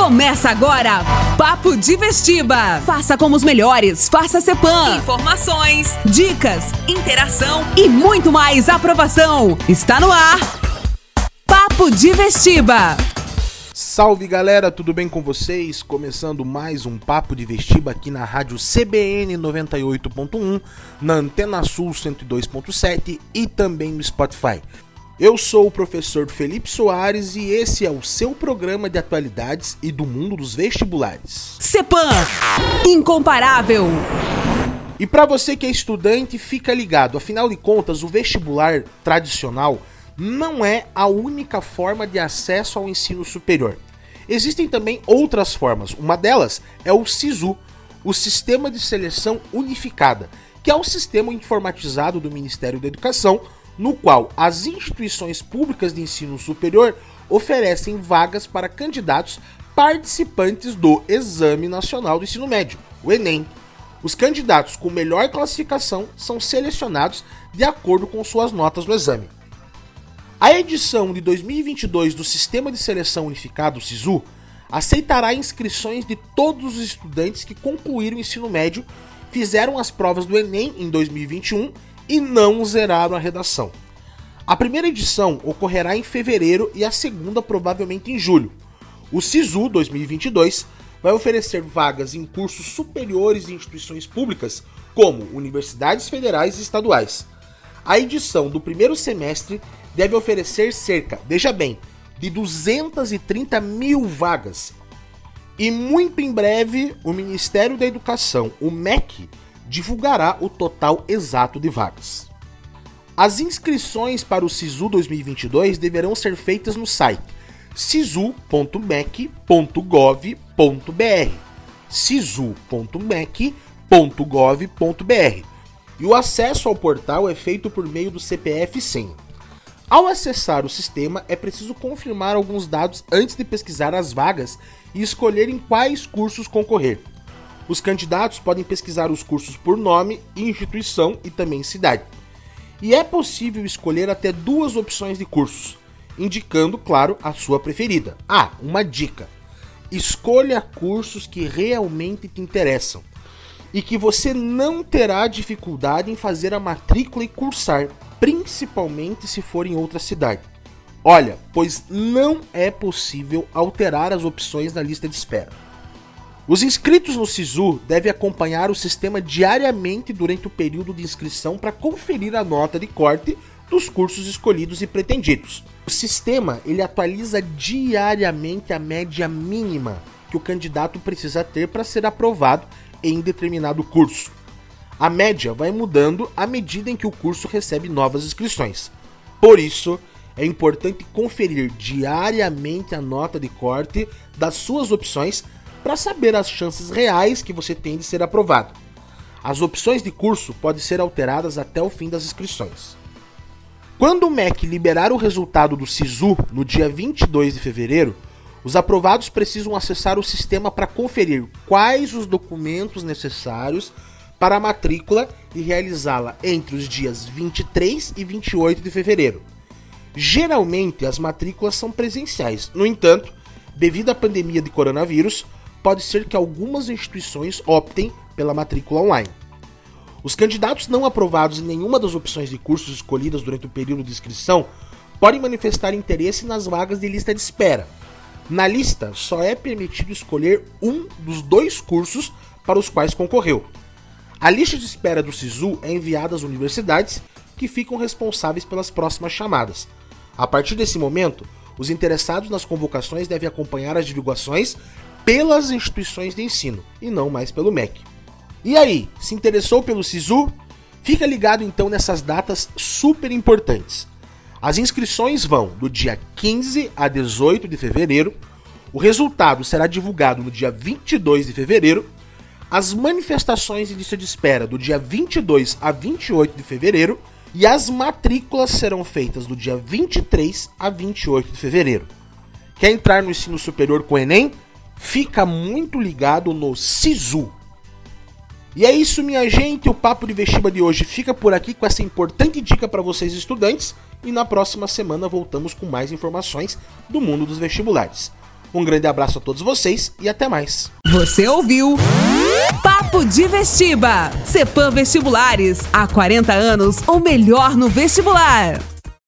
Começa agora, Papo de Vestiba. Faça como os melhores, faça Cepan. Informações, Dicas interação. e muito mais aprovação. Está no ar, Papo de Vestiba. Salve galera, tudo bem com vocês? Começando mais um Papo de Vestiba aqui na rádio CBN 98.1, na Antena Sul 102.7 e também no Spotify. Eu sou o professor Felipe Soares e esse é o seu programa de atualidades e do mundo dos vestibulares. Cepan, incomparável. E para você que é estudante, fica ligado, afinal de contas, o vestibular tradicional não é a única forma de acesso ao ensino superior. Existem também outras formas. Uma delas é o SISU, o Sistema de Seleção Unificada, que é um sistema informatizado do Ministério da Educação, no qual as instituições públicas de ensino superior oferecem vagas para candidatos participantes do Exame Nacional do Ensino Médio, o Enem. Os candidatos com melhor classificação são selecionados de acordo com suas notas no exame. A edição de 2022 do Sistema de Seleção Unificado, SISU, aceitará inscrições de todos os estudantes que concluíram o ensino médio, fizeram as provas do Enem em 2021 e não zeraram a redação. A primeira edição ocorrerá em fevereiro e a segunda provavelmente em julho. O SISU 2022 vai oferecer vagas em cursos superiores de instituições públicas, como universidades federais e estaduais. A edição do primeiro semestre deve oferecer cerca, veja bem, de 230 mil vagas. E muito em breve, o Ministério da Educação, o MEC, divulgará o total exato de vagas. As inscrições para o SISU 2022 deverão ser feitas no site sisu.mec.gov.br sisu.mec.gov.br e o acesso ao portal é feito por meio do CPF senha. Ao acessar o sistema, é preciso confirmar alguns dados antes de pesquisar as vagas e escolher em quais cursos concorrer. Os candidatos podem pesquisar os cursos por nome, instituição e também cidade. E é possível escolher até duas opções de cursos, indicando, claro, a sua preferida. Ah, uma dica: escolha cursos que realmente te interessam e que você não terá dificuldade em fazer a matrícula e cursar, principalmente se for em outra cidade. Olha, pois não é possível alterar as opções na lista de espera. Os inscritos no SISU devem acompanhar o sistema diariamente durante o período de inscrição para conferir a nota de corte dos cursos escolhidos e pretendidos. O sistema ele atualiza diariamente a média mínima que o candidato precisa ter para ser aprovado em determinado curso. A média vai mudando à medida em que o curso recebe novas inscrições. Por isso, é importante conferir diariamente a nota de corte das suas opções para saber as chances reais que você tem de ser aprovado. As opções de curso podem ser alteradas até o fim das inscrições. Quando o MEC liberar o resultado do SISU no dia 22 de fevereiro, os aprovados precisam acessar o sistema para conferir quais os documentos necessários para a matrícula e realizá-la entre os dias 23 e 28 de fevereiro. Geralmente as matrículas são presenciais, no entanto, devido à pandemia de coronavírus, pode ser que algumas instituições optem pela matrícula online. Os candidatos não aprovados em nenhuma das opções de cursos escolhidas durante o período de inscrição podem manifestar interesse nas vagas de lista de espera. Na lista, só é permitido escolher um dos dois cursos para os quais concorreu. A lista de espera do SISU é enviada às universidades, que ficam responsáveis pelas próximas chamadas. A partir desse momento, os interessados nas convocações devem acompanhar as divulgações pelas instituições de ensino e não mais pelo MEC. E aí, se interessou pelo SISU? Fica ligado então nessas datas super importantes. As inscrições vão do dia 15 a 18 de fevereiro, o resultado será divulgado no dia 22 de fevereiro, as manifestações de lista de espera do dia 22 a 28 de fevereiro e as matrículas serão feitas do dia 23 a 28 de fevereiro. Quer entrar no ensino superior com o Enem? Fica muito ligado no SISU. E é isso, minha gente. O Papo de Vestiba de hoje fica por aqui com essa importante dica para vocês, estudantes. E na próxima semana voltamos com mais informações do mundo dos vestibulares. Um grande abraço a todos vocês e até mais. Você ouviu? Papo de Vestiba. Cepam Vestibulares. Há 40 anos, ou melhor no vestibular.